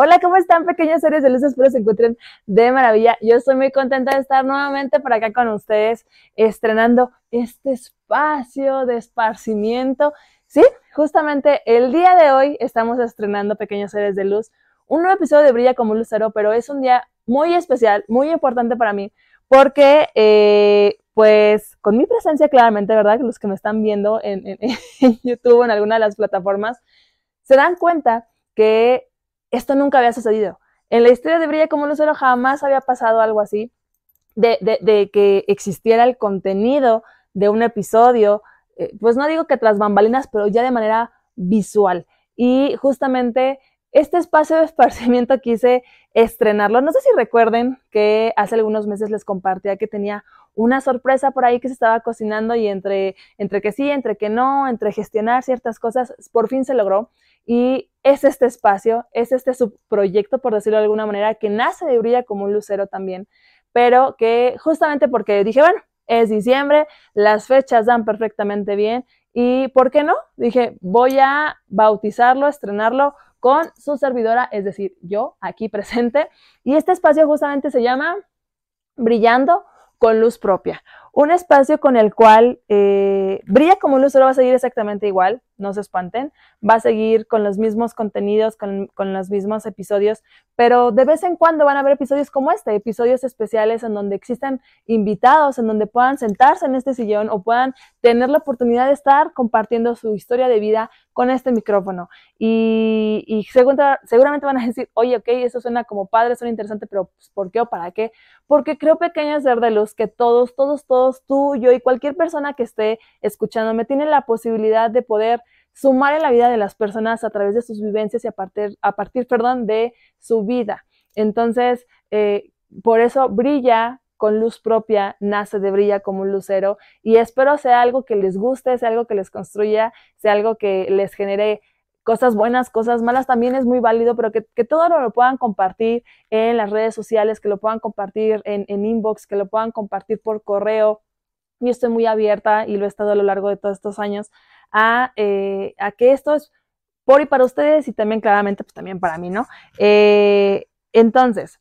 Hola, ¿cómo están pequeños seres de luz? Espero se encuentren de maravilla. Yo estoy muy contenta de estar nuevamente por acá con ustedes, estrenando este espacio de esparcimiento. Sí, justamente el día de hoy estamos estrenando Pequeños Seres de Luz, un nuevo episodio de Brilla como Lucero, pero es un día muy especial, muy importante para mí, porque eh, pues con mi presencia claramente, ¿verdad? Los que me están viendo en, en, en YouTube, en alguna de las plataformas, se dan cuenta que esto nunca había sucedido. En la historia de Brilla como Lucero jamás había pasado algo así, de, de, de que existiera el contenido de un episodio, eh, pues no digo que tras bambalinas, pero ya de manera visual. Y justamente este espacio de esparcimiento quise estrenarlo. No sé si recuerden que hace algunos meses les compartía que tenía una sorpresa por ahí que se estaba cocinando y entre, entre que sí, entre que no, entre gestionar ciertas cosas, por fin se logró. Y es este espacio, es este subproyecto, por decirlo de alguna manera, que nace de Brilla como un lucero también, pero que justamente porque dije, bueno, es diciembre, las fechas dan perfectamente bien y ¿por qué no? Dije, voy a bautizarlo, estrenarlo con su servidora, es decir, yo aquí presente. Y este espacio justamente se llama Brillando con Luz Propia un espacio con el cual eh, Brilla como Luz va a seguir exactamente igual, no se espanten, va a seguir con los mismos contenidos, con, con, los mismos episodios, pero de vez en cuando van a haber episodios como este, episodios especiales en donde existan invitados, en donde puedan sentarse en este sillón o puedan tener la oportunidad de estar compartiendo su historia de vida con este micrófono. Y, y seguramente van a decir, oye, ok, eso suena como padre, suena interesante, pero pues, ¿por qué o para qué? Porque creo, pequeños ser de luz, que todos, todos, todos, tú, yo y cualquier persona que esté escuchándome tiene la posibilidad de poder sumar en la vida de las personas a través de sus vivencias y a partir, a partir perdón, de su vida. Entonces, eh, por eso brilla con luz propia, nace de brilla como un lucero y espero sea algo que les guste, sea algo que les construya, sea algo que les genere cosas buenas, cosas malas, también es muy válido, pero que, que todo lo, lo, puedan compartir en las redes sociales, que lo puedan compartir en, en inbox, que lo puedan compartir por correo. Yo estoy muy abierta y lo he estado a lo largo de todos estos años a, eh, a que esto es por y para ustedes y también claramente pues también para mí, ¿no? Eh, entonces,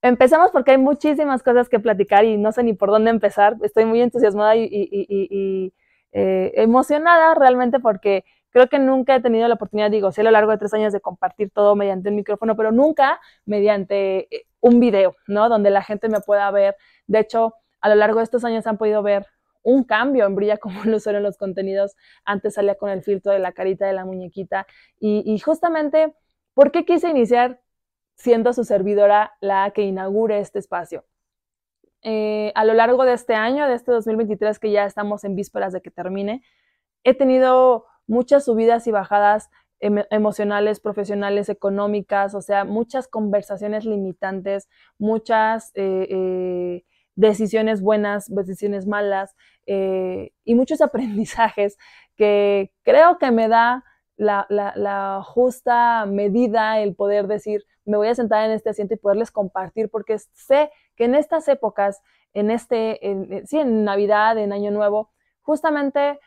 empecemos porque hay muchísimas cosas que platicar y no sé ni por dónde empezar. Estoy muy entusiasmada y, eh, emocionada realmente porque Creo que nunca he tenido la oportunidad, digo, sí a lo largo de tres años de compartir todo mediante el micrófono, pero nunca mediante eh, un video, ¿no? Donde la gente me pueda ver. De hecho, a lo largo de estos años han podido ver un cambio en Brilla como lo en los contenidos. Antes salía con el filtro de la carita de la muñequita. Y, y justamente, ¿por qué quise iniciar siendo su servidora la que inaugure este espacio? Eh, a lo largo de este año, de este 2023, que ya estamos en vísperas de que termine, he tenido muchas subidas y bajadas em emocionales, profesionales, económicas, o sea, muchas conversaciones limitantes, muchas eh, eh, decisiones buenas, decisiones malas eh, y muchos aprendizajes que creo que me da la, la, justa medida el poder decir, me voy a sentar en este asiento y poderles compartir, porque sé que en estas épocas, en este, sí, en Navidad, en Año Nuevo, justamente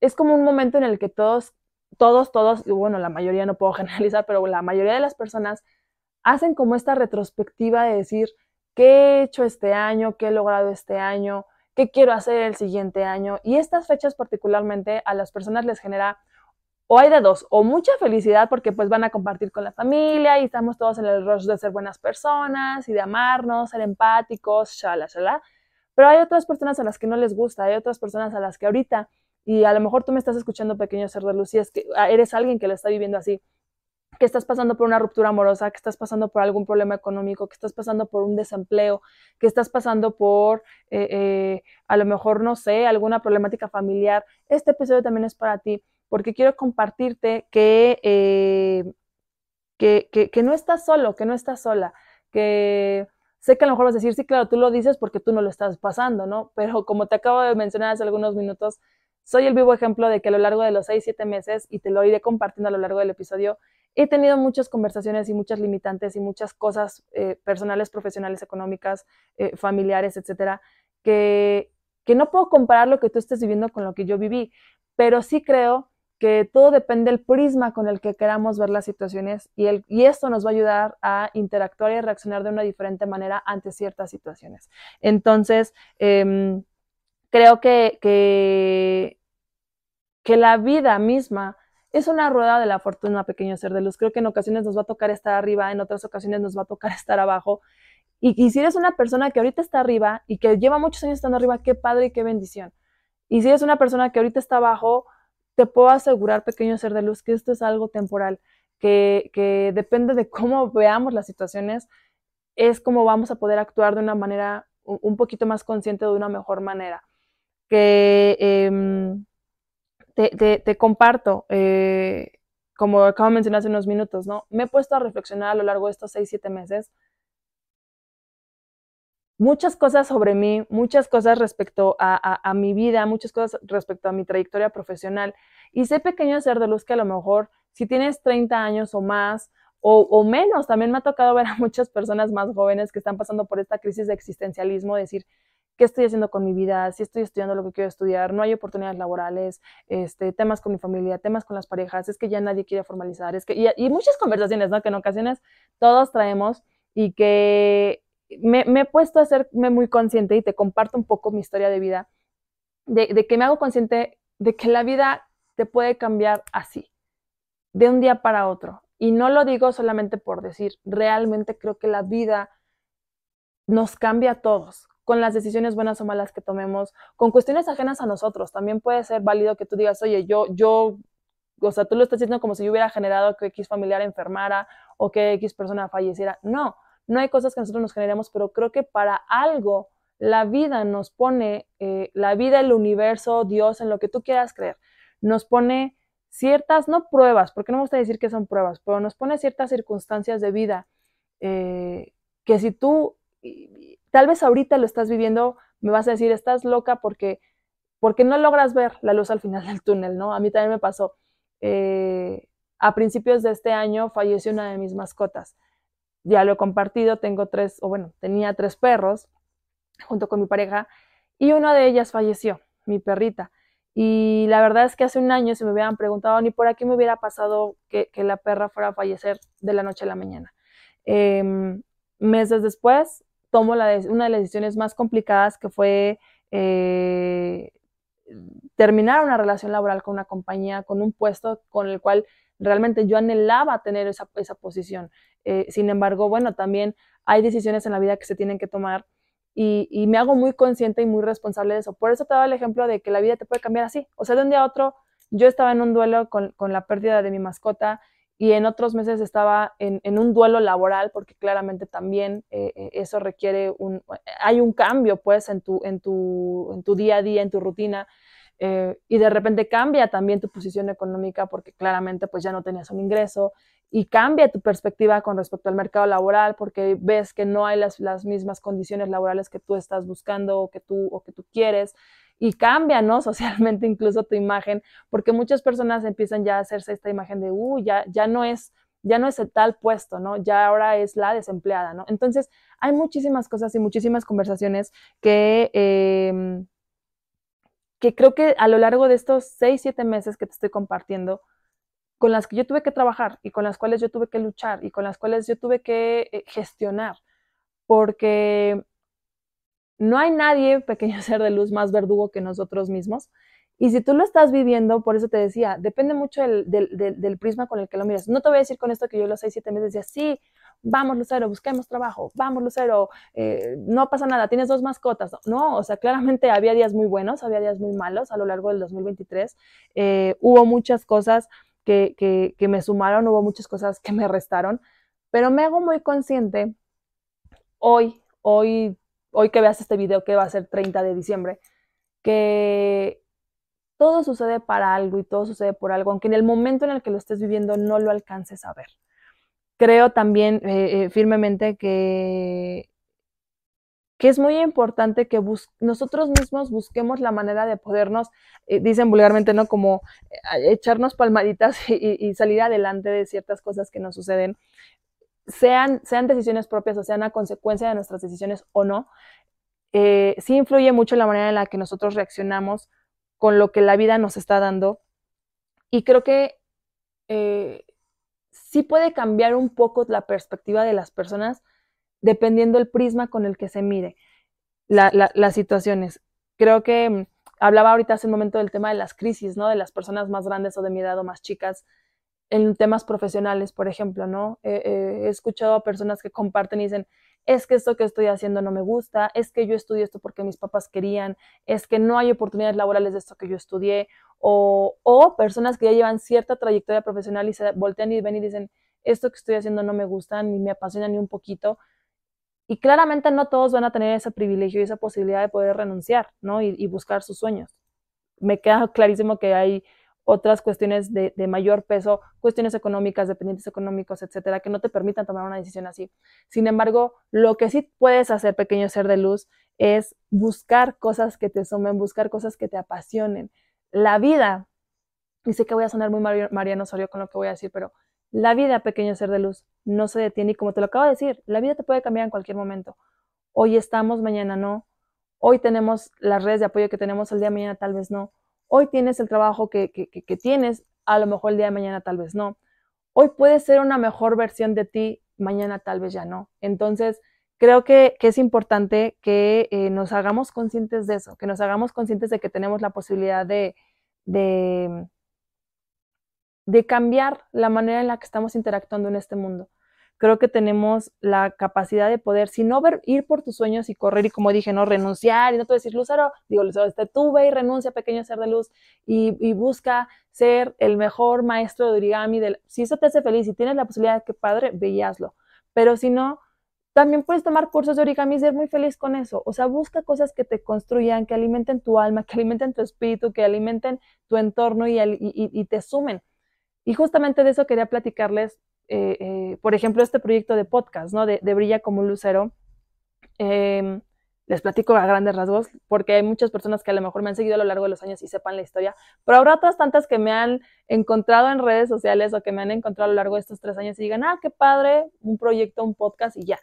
es como un momento en el que todos, todos, todos, y bueno, la mayoría no puedo generalizar, pero la mayoría de las personas hacen como esta retrospectiva de decir, ¿qué he hecho este año? ¿Qué he logrado este año? ¿Qué quiero hacer el siguiente año? Y estas fechas particularmente a las personas les genera o hay de dos, o mucha felicidad porque pues van a compartir con la familia y estamos todos en el rush de ser buenas personas y de amarnos, ser empáticos, shala, shala. Pero hay otras personas a las que no les gusta, hay otras personas a las que ahorita y a lo mejor tú me estás escuchando, pequeño ser de luz, y es que ah, eres alguien que lo está viviendo así, que estás pasando por una ruptura amorosa, que estás pasando por algún problema económico, que estás pasando por un desempleo, que estás pasando por, eh, eh, a lo mejor, no sé, alguna problemática familiar, este episodio también es para ti, porque quiero compartirte que, eh, que, que, que no estás solo, que no estás sola, que sé que a lo mejor vas a decir, sí, claro, tú lo dices porque tú no lo estás pasando, ¿no? Pero como te acabo de mencionar hace algunos minutos, soy el vivo ejemplo de que a lo largo de los seis, siete meses, y te lo iré compartiendo a lo largo del episodio, he tenido muchas conversaciones y muchas limitantes y muchas cosas eh, personales, profesionales, económicas, eh, familiares, etcétera, que, que no puedo comparar lo que tú estés viviendo con lo que yo viví, pero sí creo que todo depende del prisma con el que queramos ver las situaciones y, el, y esto nos va a ayudar a interactuar y reaccionar de una diferente manera ante ciertas situaciones. Entonces, em, creo que, que, que la vida misma es una rueda de la fortuna, pequeño ser de luz. Creo que en ocasiones nos va a tocar estar arriba, en otras ocasiones nos va a tocar estar abajo. Y, si eres una persona que ahorita está arriba y que lleva muchos años estando arriba, qué padre y qué bendición. Y si eres una persona que ahorita está abajo, te puedo asegurar, pequeño ser de luz, que esto es algo temporal, que, que depende de cómo veamos las situaciones, es como vamos a poder actuar de una manera un poquito más consciente, de una mejor manera. Que em, te, comparto, eh, como acabo de mencionar hace unos minutos, ¿no? Me he puesto a reflexionar a lo largo de estos seis, siete meses muchas cosas sobre mí, muchas cosas respecto a, mi vida, muchas cosas respecto a mi trayectoria profesional. Y sé pequeño ser de luz que a lo mejor si tienes 30 años o más o, menos, también me ha tocado ver a muchas personas más jóvenes que están pasando por esta crisis de existencialismo, decir, qué estoy haciendo con mi vida, si estoy estudiando lo que quiero estudiar, no hay oportunidades laborales, este, temas con mi familia, temas con las parejas, es que ya nadie quiere formalizar, es que, y, muchas conversaciones, ¿no? Que en ocasiones todos traemos y que me, he puesto a hacerme muy consciente y te comparto un poco mi historia de vida, de que me hago consciente de que la vida te puede cambiar así, de un día para otro. Y no lo digo solamente por decir, realmente creo que la vida nos cambia a todos con las decisiones buenas o malas que tomemos, con cuestiones ajenas a nosotros. También puede ser válido que tú digas, oye, yo, yo, o sea, tú lo estás diciendo como si yo hubiera generado que X familiar enfermara o que X persona falleciera. No, no hay cosas que nosotros nos generemos, pero creo que para algo la vida nos pone, eh, la vida, el universo, Dios, en lo que tú quieras creer, nos pone ciertas, no pruebas, porque no me gusta decir que son pruebas, pero nos pone ciertas circunstancias de vida eh, que si tú tal vez ahorita lo estás viviendo, me vas a decir, estás loca porque, porque no logras ver la luz al final del túnel, ¿no? A mí también me pasó. Eh, a principios de este año falleció una de mis mascotas. Ya lo he compartido, tengo tres, o bueno, tenía tres perros junto con mi pareja y una de ellas falleció, mi perrita. Y la verdad es que hace un año, si me hubieran preguntado, ni por aquí me hubiera pasado que, la perra fuera a fallecer de la noche a la mañana. Em, meses después, tomo una de las decisiones más complicadas que fue eh, terminar una relación laboral con una compañía, con un puesto con el cual realmente yo anhelaba tener esa, esa posición. Eh, sin embargo, bueno, también hay decisiones en la vida que se tienen que tomar y, me hago muy consciente y muy responsable de eso. Por eso te doy el ejemplo de que la vida te puede cambiar así. O sea, de un día a otro, yo estaba en un duelo con, con la pérdida de mi mascota y en otros meses estaba en, un duelo laboral porque claramente también eh, eh, eso requiere un, hay un cambio pues en tu, en tu, en tu día a día, en tu rutina eh, y de repente cambia también tu posición económica porque claramente pues ya no tenías un ingreso y cambia tu perspectiva con respecto al mercado laboral porque ves que no hay las, las mismas condiciones laborales que tú estás buscando o que tú, o que tú quieres y cambia, ¿no? Socialmente incluso tu imagen, porque muchas personas empiezan ya a hacerse esta imagen de, uh, ya, no es ya no es el tal puesto, ¿no? Ya ahora es la desempleada, ¿no? Entonces, hay muchísimas cosas y muchísimas conversaciones que, em, que creo que a lo largo de estos seis, siete meses que te estoy compartiendo, con las que yo tuve que trabajar y con las cuales yo tuve que luchar y con las cuales yo tuve que eh, gestionar, porque no hay nadie, pequeño ser de luz, más verdugo que nosotros mismos. Y si tú lo estás viviendo, por eso te decía, depende mucho del, prisma con el que lo miras. No te voy a decir con esto que yo los seis, siete meses decía, sí, vamos Lucero, busquemos trabajo, vamos Lucero, eh, no pasa nada, tienes dos mascotas. No, o sea, claramente había días muy buenos, había días muy malos a lo largo del 2023. Eh, hubo muchas cosas que, que me sumaron, hubo muchas cosas que me restaron, pero me hago muy consciente hoy, hoy hoy que veas este video que va a ser 30 de diciembre, que todo sucede para algo y todo sucede por algo, aunque en el momento en el que lo estés viviendo no lo alcances a ver. Creo también eh, eh, firmemente que, que es muy importante que nosotros mismos busquemos la manera de podernos, eh, dicen vulgarmente, ¿no? Como echarnos palmaditas y, salir adelante de ciertas cosas que nos suceden sean, decisiones propias o sean a consecuencia de nuestras decisiones o no, eh, sí influye mucho la manera en la que nosotros reaccionamos con lo que la vida nos está dando Y creo que eh, sí puede cambiar un poco la perspectiva de las personas dependiendo el prisma con el que se mire las situaciones. Creo que mm, hablaba ahorita hace un momento del tema de las crisis, ¿no? De las personas más grandes o de mi edad o más chicas en temas profesionales, por ejemplo, ¿no? he escuchado a personas que comparten y dicen, es que esto que estoy haciendo no me gusta, es que yo estudié esto porque mis papás querían, es que no hay oportunidades laborales de esto que yo estudié, o, o personas que ya llevan cierta trayectoria profesional y se voltean y ven y dicen, esto que estoy haciendo no me gusta, ni me apasiona ni un poquito. Y claramente no todos van a tener ese privilegio y esa posibilidad de poder renunciar, ¿no? Y buscar sus sueños. Me queda clarísimo que hay otras cuestiones de, mayor peso, cuestiones económicas, dependientes económicos, etcétera, que no te permitan tomar una decisión así. Sin embargo, lo que sí puedes hacer, pequeño ser de luz, es buscar cosas que te sumen, buscar cosas que te apasionen. La vida, y sé que voy a sonar muy Mariano Osorio con lo que voy a decir, pero la vida, pequeño ser de luz, no se detiene y como te lo acabo de decir, la vida te puede cambiar en cualquier momento. Hoy estamos, mañana no. Hoy tenemos las redes de apoyo que tenemos el día de mañana, tal vez no Hoy tienes el trabajo que, tienes, a lo mejor el día de mañana tal vez no. Hoy puedes ser una mejor versión de ti, mañana tal vez ya no. Entonces, creo que, es importante que eh, nos hagamos conscientes de eso, que nos hagamos conscientes de que tenemos la posibilidad de, de cambiar la manera en la que estamos interactuando en este mundo creo que tenemos la capacidad de poder, si no ver, ir por tus sueños y correr y como dije, no renunciar y no te decir, Lucero, digo, Lucero, este, tú ve y renuncia, pequeño ser de luz, y, busca ser el mejor maestro de origami. Del, si eso te hace feliz y tienes la posibilidad, que padre, veíaslo. Pero si no, también puedes tomar cursos de origami y ser muy feliz con eso. O sea, busca cosas que te construyan, que alimenten tu alma, que alimenten tu espíritu, que alimenten tu entorno y te sumen. Y justamente de eso quería platicarles eh, eh, por ejemplo, este proyecto de podcast, ¿no? De, Brilla como un lucero. Em, les platico a grandes rasgos, porque hay muchas personas que a lo mejor me han seguido a lo largo de los años y sepan la historia, pero habrá otras tantas que me han encontrado en redes sociales o que me han encontrado a lo largo de estos tres años y digan, ah, qué padre, un proyecto, un podcast y ya.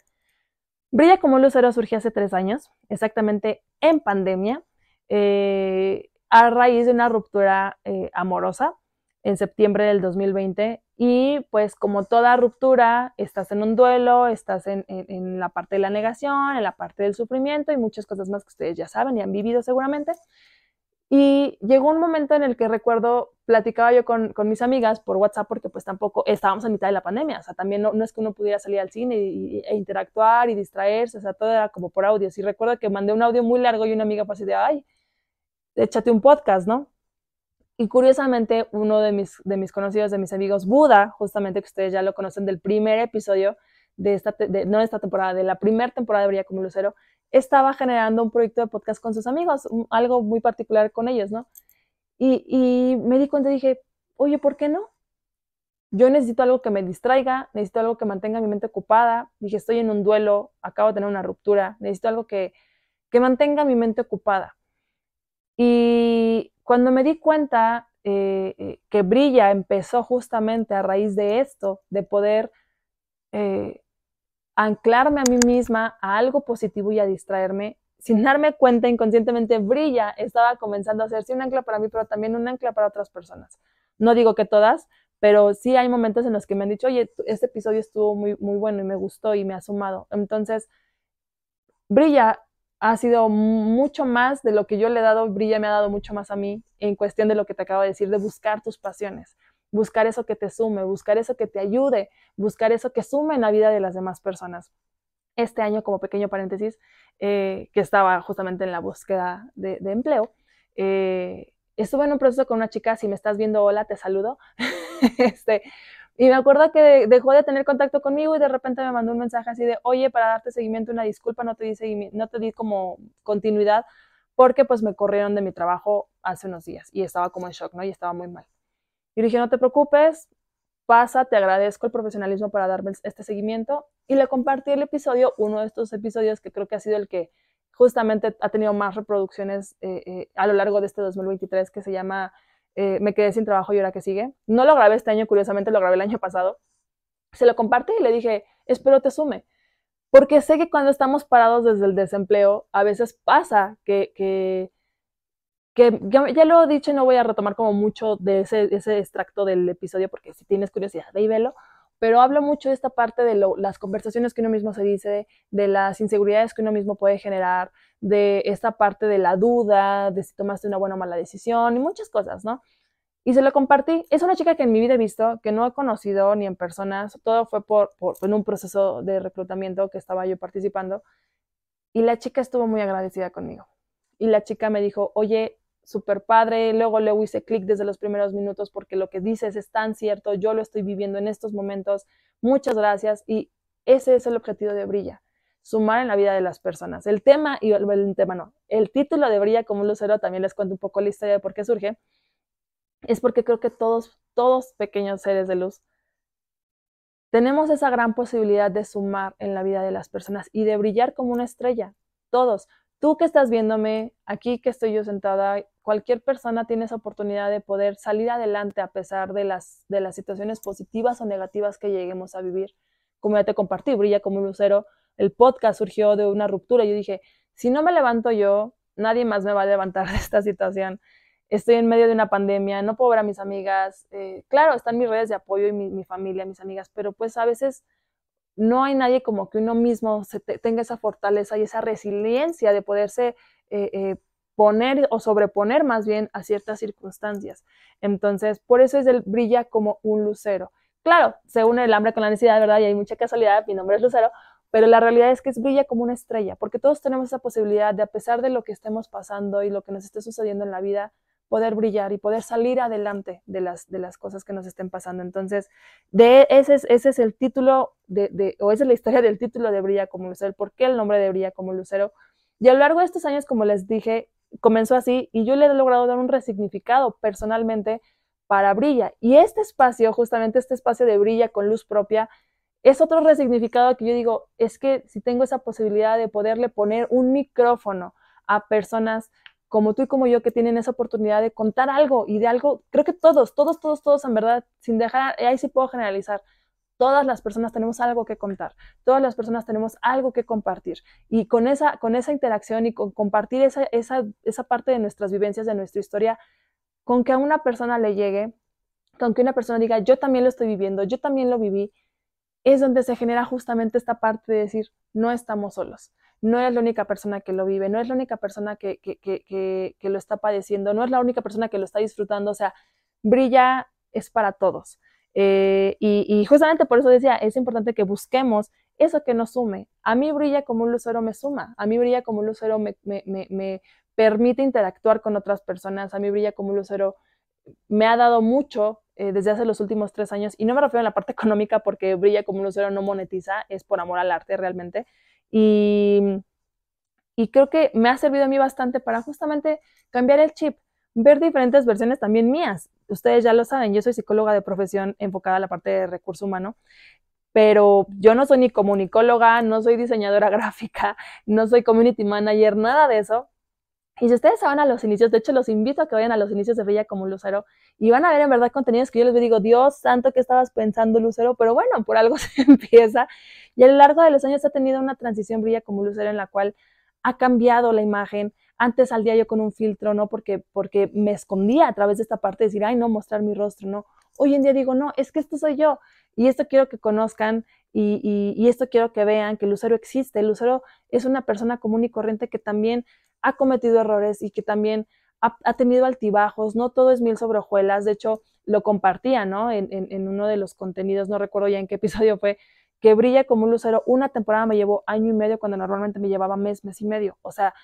Brilla como un lucero surgió hace tres años, exactamente en pandemia, eh, a raíz de una ruptura amorosa en septiembre del 2020 y pues como toda ruptura, estás en un duelo, estás en, la parte de la negación, en la parte del sufrimiento y muchas cosas más que ustedes ya saben y han vivido seguramente. Y llegó un momento en el que recuerdo, platicaba yo con, mis amigas por WhatsApp porque pues tampoco estábamos a mitad de la pandemia, o sea, también no, es que uno pudiera salir al cine e interactuar y distraerse, o sea, todo era como por audio. Y recuerdo que mandé un audio muy largo y una amiga fue así de, ay, échate un podcast, ¿no? Y curiosamente, uno de mis, de mis conocidos, de mis amigos, Buda, justamente que ustedes ya lo conocen del primer episodio de esta, no de esta temporada, de la primera temporada de Brilla como Lucero, estaba generando un proyecto de podcast con sus amigos, algo muy particular con ellos, ¿no? Y, y me di cuenta y dije, oye, ¿por qué no? Yo necesito algo que me distraiga, necesito algo que mantenga mi mente ocupada. Dije, estoy en un duelo, acabo de tener una ruptura, necesito algo que, que mantenga mi mente ocupada. Y cuando me di cuenta eh, eh, que Brilla empezó justamente a raíz de esto, de poder eh, anclarme a mí misma a algo positivo y a distraerme, sin darme cuenta inconscientemente, Brilla estaba comenzando a hacerse un ancla para mí, pero también un ancla para otras personas. No digo que todas, pero sí hay momentos en los que me han dicho, oye, este episodio estuvo muy, muy bueno y me gustó y me ha sumado. Entonces, Brilla ha sido mucho más de lo que yo le he dado, Brilla me ha dado mucho más a mí en cuestión de lo que te acabo de decir, de buscar tus pasiones, buscar eso que te sume, buscar eso que te ayude, buscar eso que sume en la vida de las demás personas. Este año, como pequeño paréntesis, eh, que estaba justamente en la búsqueda de, empleo, eh, estuve en un proceso con una chica, si me estás viendo, hola, te saludo. este, y me acuerdo que dejó de tener contacto conmigo y de repente me mandó un mensaje así de, oye, para darte seguimiento, una disculpa, no te di, no te di como continuidad porque pues me corrieron de mi trabajo hace unos días y estaba como en shock, ¿no? Y estaba muy mal. Y dije, no te preocupes, pasa, te agradezco el profesionalismo para darme este seguimiento. Y le compartí el episodio, uno de estos episodios que creo que ha sido el que justamente ha tenido más reproducciones eh, eh, a lo largo de este 2023, que se llama eh, me quedé sin trabajo y ahora que sigue. No lo grabé este año, curiosamente lo grabé el año pasado. Se lo compartí y le dije, espero te sume. Porque sé que cuando estamos parados desde el desempleo, a veces pasa que, que ya, lo he dicho y no voy a retomar como mucho de ese, ese extracto del episodio porque si tienes curiosidad, ve y velo, pero hablo mucho de esta parte de las conversaciones que uno mismo se dice, de las inseguridades que uno mismo puede generar, de esta parte de la duda, de si tomaste una buena o mala decisión y muchas cosas, ¿no? Y se lo compartí. Es una chica que en mi vida he visto, que no he conocido ni en personas, todo fue por, por en un proceso de reclutamiento que estaba yo participando. Y la chica estuvo muy agradecida conmigo. Y la chica me dijo, oye, súper padre, luego luego hice clic desde los primeros minutos porque lo que dices es tan cierto, yo lo estoy viviendo en estos momentos, muchas gracias y ese es el objetivo de Brilla, sumar en la vida de las personas. El tema, y el, tema no, el título de Brilla como un lucero, también les cuento un poco la historia de por qué surge, es porque creo que todos, todos pequeños seres de luz, tenemos esa gran posibilidad de sumar en la vida de las personas y de brillar como una estrella, todos. Tú que estás viéndome, aquí que estoy yo sentada, cualquier persona tiene esa oportunidad de poder salir adelante a pesar de las, de las situaciones positivas o negativas que lleguemos a vivir. Como ya te compartí, brilla como un lucero. El podcast surgió de una ruptura. Yo dije, si no me levanto yo, nadie más me va a levantar de esta situación. Estoy en medio de una pandemia, no puedo ver a mis amigas. Eh, claro, están mis redes de apoyo y mi, mi, familia, mis amigas, pero pues a veces no hay nadie como que uno mismo tenga esa fortaleza y esa resiliencia de poderse eh, eh, poner o sobreponer más bien a ciertas circunstancias. Entonces, por eso es el brilla como un lucero. Claro, se une el hambre con la necesidad, ¿verdad? Y hay mucha casualidad, mi nombre es Lucero, pero la realidad es que es brilla como una estrella, porque todos tenemos esa posibilidad de, a pesar de lo que estemos pasando y lo que nos esté sucediendo en la vida, poder brillar y poder salir adelante de las, de las cosas que nos estén pasando. Entonces, de, ese, es, ese es el título, de, de, o esa es la historia del título de Brilla como Lucero, por qué el nombre de Brilla como Lucero. Y a lo largo de estos años, como les dije, comenzó así y yo le he logrado dar un resignificado personalmente para Brilla. Y este espacio, justamente este espacio de Brilla con luz propia, es otro resignificado que yo digo, es que si tengo esa posibilidad de poderle poner un micrófono a personas como tú y como yo que tienen esa oportunidad de contar algo y de algo, creo que todos, todos, todos, todos en verdad, sin dejar, ahí sí puedo generalizar, Todas las personas tenemos algo que contar, todas las personas tenemos algo que compartir. Y con esa, con esa interacción y con compartir esa, esa, esa parte de nuestras vivencias, de nuestra historia, con que a una persona le llegue, con que una persona diga, yo también lo estoy viviendo, yo también lo viví, es donde se genera justamente esta parte de decir, no estamos solos, no es la única persona que lo vive, no es la única persona que, que, que, que, lo está padeciendo, no es la única persona que lo está disfrutando, o sea, brilla es para todos. Eh, y, justamente por eso decía, es importante que busquemos eso que nos sume. A mí brilla como un lucero me suma, a mí brilla como un lucero me, me, permite interactuar con otras personas, a mí brilla como un lucero me ha dado mucho eh, desde hace los últimos tres años, y no me refiero a la parte económica porque brilla como un lucero no monetiza, es por amor al arte realmente. Y, y creo que me ha servido a mí bastante para justamente cambiar el chip, ver diferentes versiones también mías ustedes ya lo saben, yo soy psicóloga de profesión enfocada a la parte de recurso humano, pero yo no soy ni comunicóloga, no soy diseñadora gráfica, no soy community manager, nada de eso. Y si ustedes van a los inicios, de hecho los invito a que vayan a los inicios de Brilla como Lucero y van a ver en verdad contenidos que yo les digo, Dios santo, ¿qué estabas pensando Lucero? Pero bueno, por algo se empieza. Y a lo largo de los años ha tenido una transición Brilla como Lucero en la cual ha cambiado la imagen, antes al día yo con un filtro, ¿no? Porque, porque me escondía a través de esta parte de decir, ay, no, mostrar mi rostro, ¿no? Hoy en día digo, no, es que esto soy yo. Y esto quiero que conozcan y, y, esto quiero que vean, que Lucero existe. Lucero es una persona común y corriente que también ha cometido errores y que también ha, tenido altibajos. No todo es mil sobre hojuelas. De hecho, lo compartía, ¿no? En, uno de los contenidos, no recuerdo ya en qué episodio fue, que brilla como un lucero. Una temporada me llevó año y medio cuando normalmente me llevaba mes, mes y medio. O sea,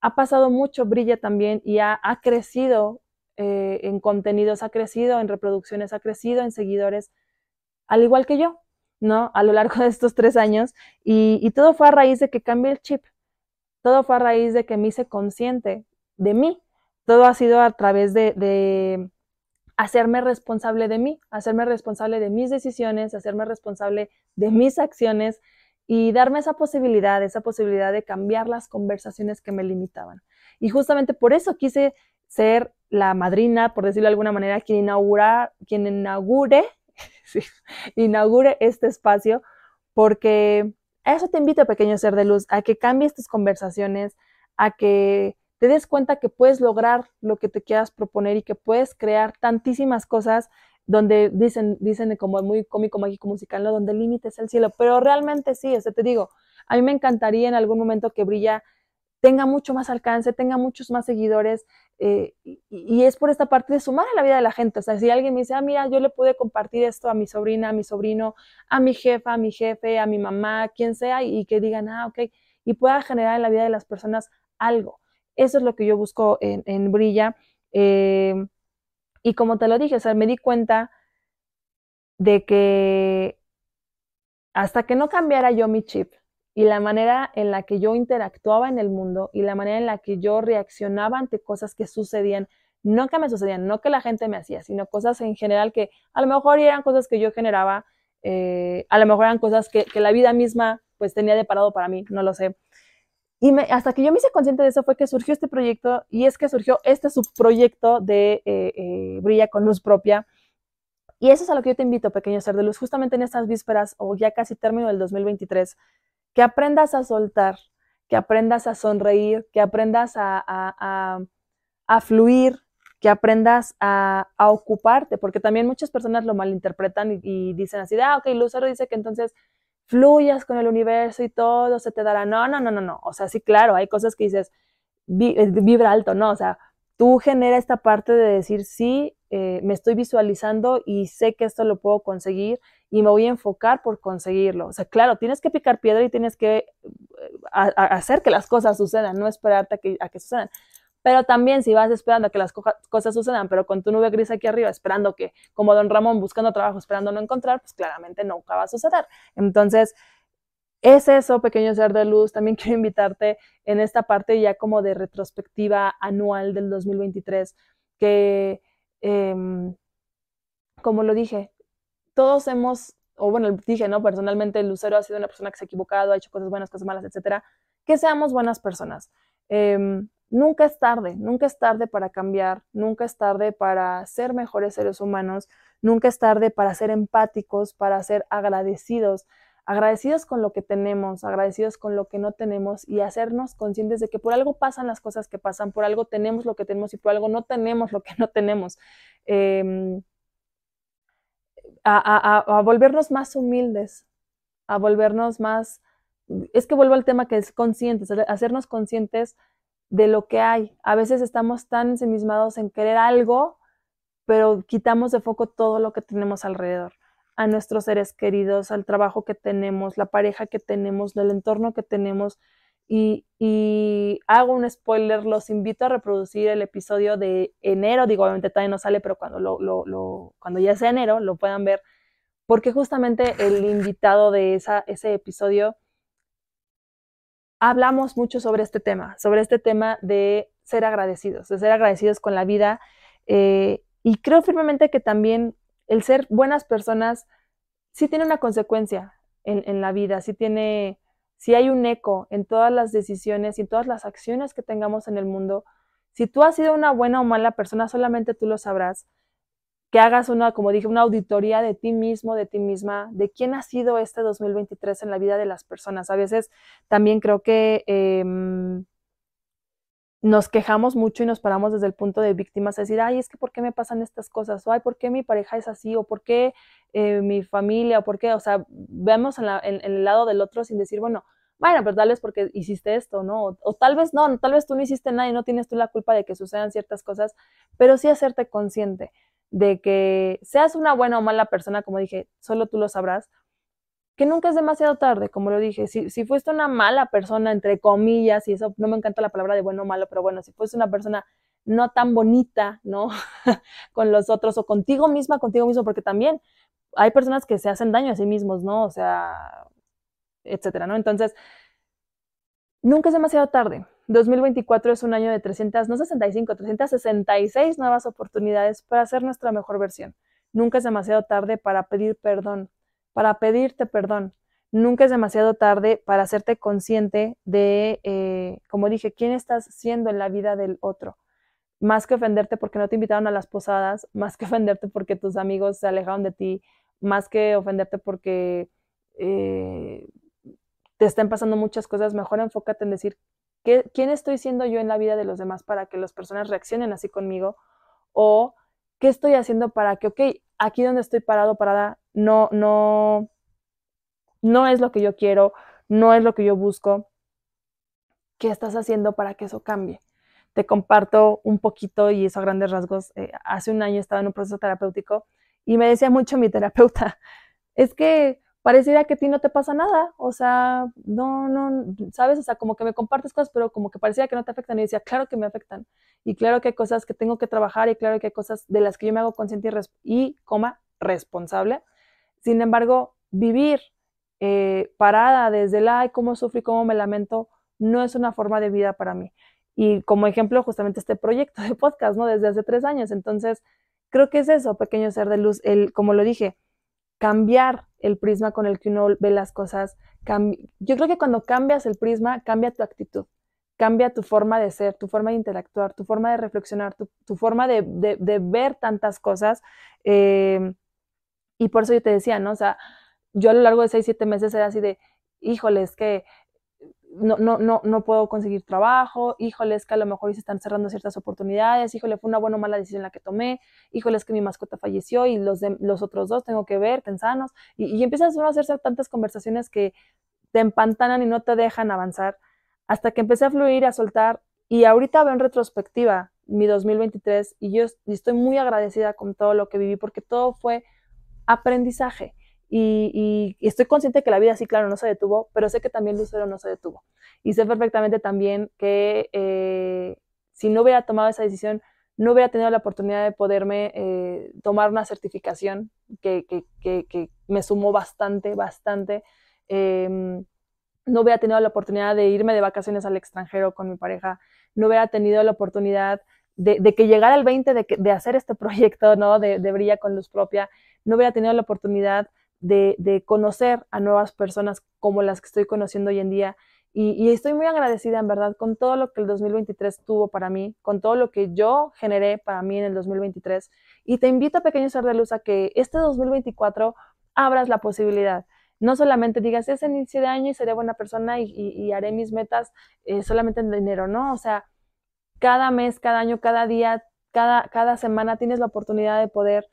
ha pasado mucho, brilla también y ha, crecido eh, en contenidos, ha crecido en reproducciones, ha crecido en seguidores, al igual que yo, ¿no? A lo largo de estos tres años. Y, todo fue a raíz de que cambié el chip. Todo fue a raíz de que me hice consciente de mí. Todo ha sido a través de, hacerme responsable de mí, hacerme responsable de mis decisiones, hacerme responsable de mis acciones, y darme esa posibilidad, esa posibilidad de cambiar las conversaciones que me limitaban. Y justamente por eso quise ser la madrina, por decirlo de alguna manera, quien inaugure, inaugure este espacio, porque a eso te invito, pequeño ser de luz, a que cambies tus conversaciones, a que te des cuenta que puedes lograr lo que te quieras proponer y que puedes crear tantísimas cosas donde dicen, dicen como muy cómico, mágico, musical, ¿no? donde el límite es el cielo, pero realmente sí, o sea, te digo, a mí me encantaría en algún momento que Brilla tenga mucho más alcance, tenga muchos más seguidores, eh, y, es por esta parte de sumar a la vida de la gente. O sea, si alguien me dice, ah, mira, yo le pude compartir esto a mi sobrina, a mi sobrino, a mi jefa, a mi jefe, a mi mamá, quien sea, y, que digan, ah, ok, y pueda generar en la vida de las personas algo. Eso es lo que yo busco en, Brilla. Eh, y como te lo dije, o sea, me di cuenta de que hasta que no cambiara yo mi chip, y la manera en la que yo interactuaba en el mundo y la manera en la que yo reaccionaba ante cosas que sucedían, no que me sucedían, no que la gente me hacía, sino cosas en general que a lo mejor eran cosas que yo generaba, eh, a lo mejor eran cosas que, la vida misma pues tenía de parado para mí, no lo sé. Y hasta que yo me hice consciente de eso fue que surgió este proyecto y es que surgió este subproyecto de eh, eh, Brilla con Luz Propia. Y eso es a lo que yo te invito, pequeño ser de luz, justamente en estas vísperas o ya casi término del 2023 que aprendas a soltar, que aprendas a sonreír, que aprendas a, fluir, que aprendas a, ocuparte, porque también muchas personas lo malinterpretan y, dicen así, ah, ok, Lucero dice que entonces fluyas con el universo y todo se te dará. No, no, no, no, no. O sea, sí, claro, hay cosas que dices, eh, vibra alto, ¿no? O sea, tú genera esta parte de decir, sí, eh, me estoy visualizando y sé que esto lo puedo conseguir y me voy a enfocar por conseguirlo. O sea, claro, tienes que picar piedra y tienes que eh, hacer que las cosas sucedan, no esperarte a que, a que sucedan. Pero también si vas esperando a que las cosas sucedan, pero con tu nube gris aquí arriba, esperando que, como don Ramón, buscando trabajo, esperando no encontrar, pues claramente nunca va a suceder. Entonces, es eso, pequeño ser de luz. También quiero invitarte en esta parte ya como de retrospectiva anual del 2023, que, em, como lo dije, todos hemos, o bueno, dije, ¿no? Personalmente, Lucero ha sido una persona que se ha equivocado, ha hecho cosas buenas, cosas malas, etcétera. Que seamos buenas personas. Em, nunca es tarde, nunca es tarde para cambiar, nunca es tarde para ser mejores seres humanos, nunca es tarde para ser empáticos, para ser agradecidos agradecidos con lo que tenemos, agradecidos con lo que no tenemos y hacernos conscientes de que por algo pasan las cosas que pasan, por algo tenemos lo que tenemos y por algo no tenemos lo que no tenemos. Em, a, volvernos más humildes, a volvernos más, es que vuelvo al tema que es conscientes, hacernos conscientes de lo que hay. A veces estamos tan ensimismados en querer algo, pero quitamos de foco todo lo que tenemos alrededor a nuestros seres queridos, al trabajo que tenemos, la pareja que tenemos, el entorno que tenemos. Y, hago un spoiler, los invito a reproducir el episodio de enero, digo, obviamente todavía no sale, pero cuando, lo, cuando ya sea enero lo puedan ver, porque justamente el invitado de esa, ese episodio hablamos mucho sobre este tema, sobre este tema de ser agradecidos, de ser agradecidos con la vida. Eh, y creo firmemente que también el ser buenas personas sí tiene una consecuencia en, la vida, sí tiene, sí hay un eco en todas las decisiones y en todas las acciones que tengamos en el mundo. Si tú has sido una buena o mala persona, solamente tú lo sabrás. Que hagas una, como dije, una auditoría de ti mismo, de ti misma, de quién ha sido este 2023 en la vida de las personas. A veces también creo que em, nos quejamos mucho y nos paramos desde el punto de víctimas a decir, ay, es que ¿por qué me pasan estas cosas? O ay, ¿por qué mi pareja es así? O ¿por qué eh, mi familia? ¿O por qué? O sea, vemos en, el lado del otro sin decir, bueno, bueno, pero tal vez porque hiciste esto, ¿no? O, tal vez no, tal vez tú no hiciste nada y no tienes tú la culpa de que sucedan ciertas cosas, pero sí hacerte consciente de que seas una buena o mala persona, como dije, solo tú lo sabrás, que nunca es demasiado tarde, como lo dije, si, si fuiste una mala persona, entre comillas, y eso no me encanta la palabra de bueno o malo, pero bueno, si fuiste una persona no tan bonita, ¿no? con los otros o contigo misma, contigo mismo, porque también hay personas que se hacen daño a sí mismos, ¿no? O sea, etcétera, ¿no? Entonces, nunca es demasiado tarde. 2024 es un año de 300, no 65, 366 nuevas oportunidades para hacer nuestra mejor versión. Nunca es demasiado tarde para pedir perdón, para pedirte perdón. Nunca es demasiado tarde para hacerte consciente de, eh, como dije, quién estás siendo en la vida del otro. Más que ofenderte porque no te invitaron a las posadas, más que ofenderte porque tus amigos se alejaron de ti, más que ofenderte porque eh, te estén pasando muchas cosas, mejor enfócate en decir ¿Qué, ¿Quién estoy siendo yo en la vida de los demás para que las personas reaccionen así conmigo? ¿O qué estoy haciendo para que, ok, aquí donde estoy parado, parada, no, no, no es lo que yo quiero, no es lo que yo busco? ¿Qué estás haciendo para que eso cambie? Te comparto un poquito y eso a grandes rasgos. Eh, hace un año estaba en un proceso terapéutico y me decía mucho mi terapeuta, es que pareciera que a ti no te pasa nada, o sea, no, no, sabes, o sea, como que me compartes cosas, pero como que parecía que no te afectan. Y decía, claro que me afectan. Y claro que hay cosas que tengo que trabajar y claro que hay cosas de las que yo me hago consciente y, y coma, responsable. Sin embargo, vivir eh, parada desde el, ay, cómo sufro y cómo me lamento, no es una forma de vida para mí. Y como ejemplo, justamente este proyecto de podcast, ¿no? Desde hace tres años. Entonces, creo que es eso, pequeño ser de luz, el, como lo dije, cambiar el prisma con el que uno ve las cosas. Yo creo que cuando cambias el prisma, cambia tu actitud, cambia tu forma de ser, tu forma de interactuar, tu forma de reflexionar, tu, forma de, ver tantas cosas. Eh, y por eso yo te decía, ¿no? O sea, yo a lo largo de seis, siete meses era así de, híjole, es que no, no, no, no puedo conseguir trabajo, híjole, es que a lo mejor se están cerrando ciertas oportunidades, híjole, fue una buena o mala decisión la que tomé, híjole, es que mi mascota falleció y los, de, los otros dos tengo que ver, tensanos, y, y empiezas a hacerse tantas conversaciones que te empantanan y no te dejan avanzar, hasta que empecé a fluir, a soltar, y ahorita veo en retrospectiva mi 2023 y yo estoy muy agradecida con todo lo que viví porque todo fue aprendizaje y, estoy consciente que la vida sí, claro, no se detuvo, pero sé que también Lucero no se detuvo. Y sé perfectamente también que eh, si no hubiera tomado esa decisión, no hubiera tenido la oportunidad de poderme eh, tomar una certificación que, me sumó bastante, bastante. Em, no hubiera tenido la oportunidad de irme de vacaciones al extranjero con mi pareja, no hubiera tenido la oportunidad de, que llegara el 20 de, hacer este proyecto, ¿no? De, de Brilla con Luz Propia, no hubiera tenido la oportunidad de, conocer a nuevas personas como las que estoy conociendo hoy en día. Y, estoy muy agradecida, en verdad, con todo lo que el 2023 tuvo para mí, con todo lo que yo generé para mí en el 2023. Y te invito, pequeño ser de luz, a que este 2024 abras la posibilidad. No solamente digas, es inicio de año y seré buena persona y, haré mis metas eh, solamente en dinero, ¿no? O sea, cada mes, cada año, cada día, cada, cada semana tienes la oportunidad de poder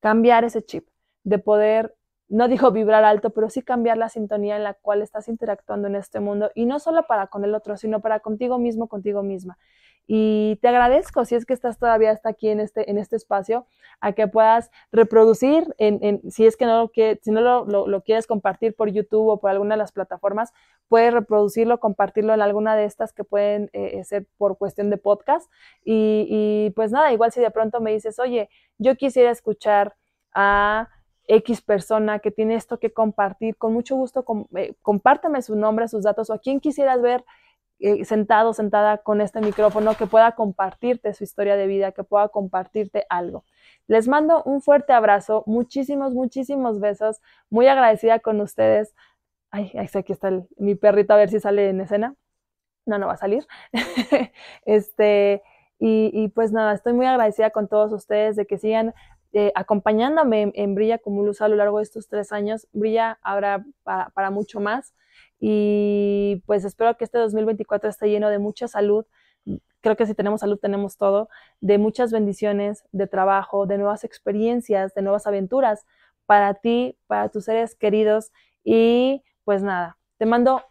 cambiar ese chip, de poder no dijo vibrar alto, pero sí cambiar la sintonía en la cual estás interactuando en este mundo y no solo para con el otro, sino para contigo mismo, contigo misma. Y te agradezco si es que estás todavía hasta aquí en este, en este espacio, a que puedas reproducir, en, si es que no, lo, que, si no lo, quieres compartir por YouTube o por alguna de las plataformas, puedes reproducirlo, compartirlo en alguna de estas que pueden eh, eh, ser por cuestión de podcast. Y pues nada, igual si de pronto me dices, oye, yo quisiera escuchar a X persona que tiene esto que compartir, con mucho gusto eh, compártame su nombre, sus datos o a quien quisieras ver eh, sentado, sentada con este micrófono, que pueda compartirte su historia de vida, que pueda compartirte algo. Les mando un fuerte abrazo, muchísimos, muchísimos besos, muy agradecida con ustedes. Ay, aquí está mi perrito, a ver si sale en escena. No, no va a salir. este, y, y, pues nada, estoy muy agradecida con todos ustedes de que sigan eh, acompañándome en, Brilla como luz a lo largo de estos tres años. Brilla habrá para, mucho más y pues espero que este 2024 esté lleno de mucha salud. Creo que si tenemos salud tenemos todo, de muchas bendiciones, de trabajo, de nuevas experiencias, de nuevas aventuras para ti, para tus seres queridos y pues nada, te mando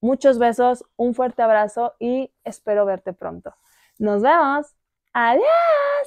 muchos besos, un fuerte abrazo y espero verte pronto. Nos vemos. Adiós.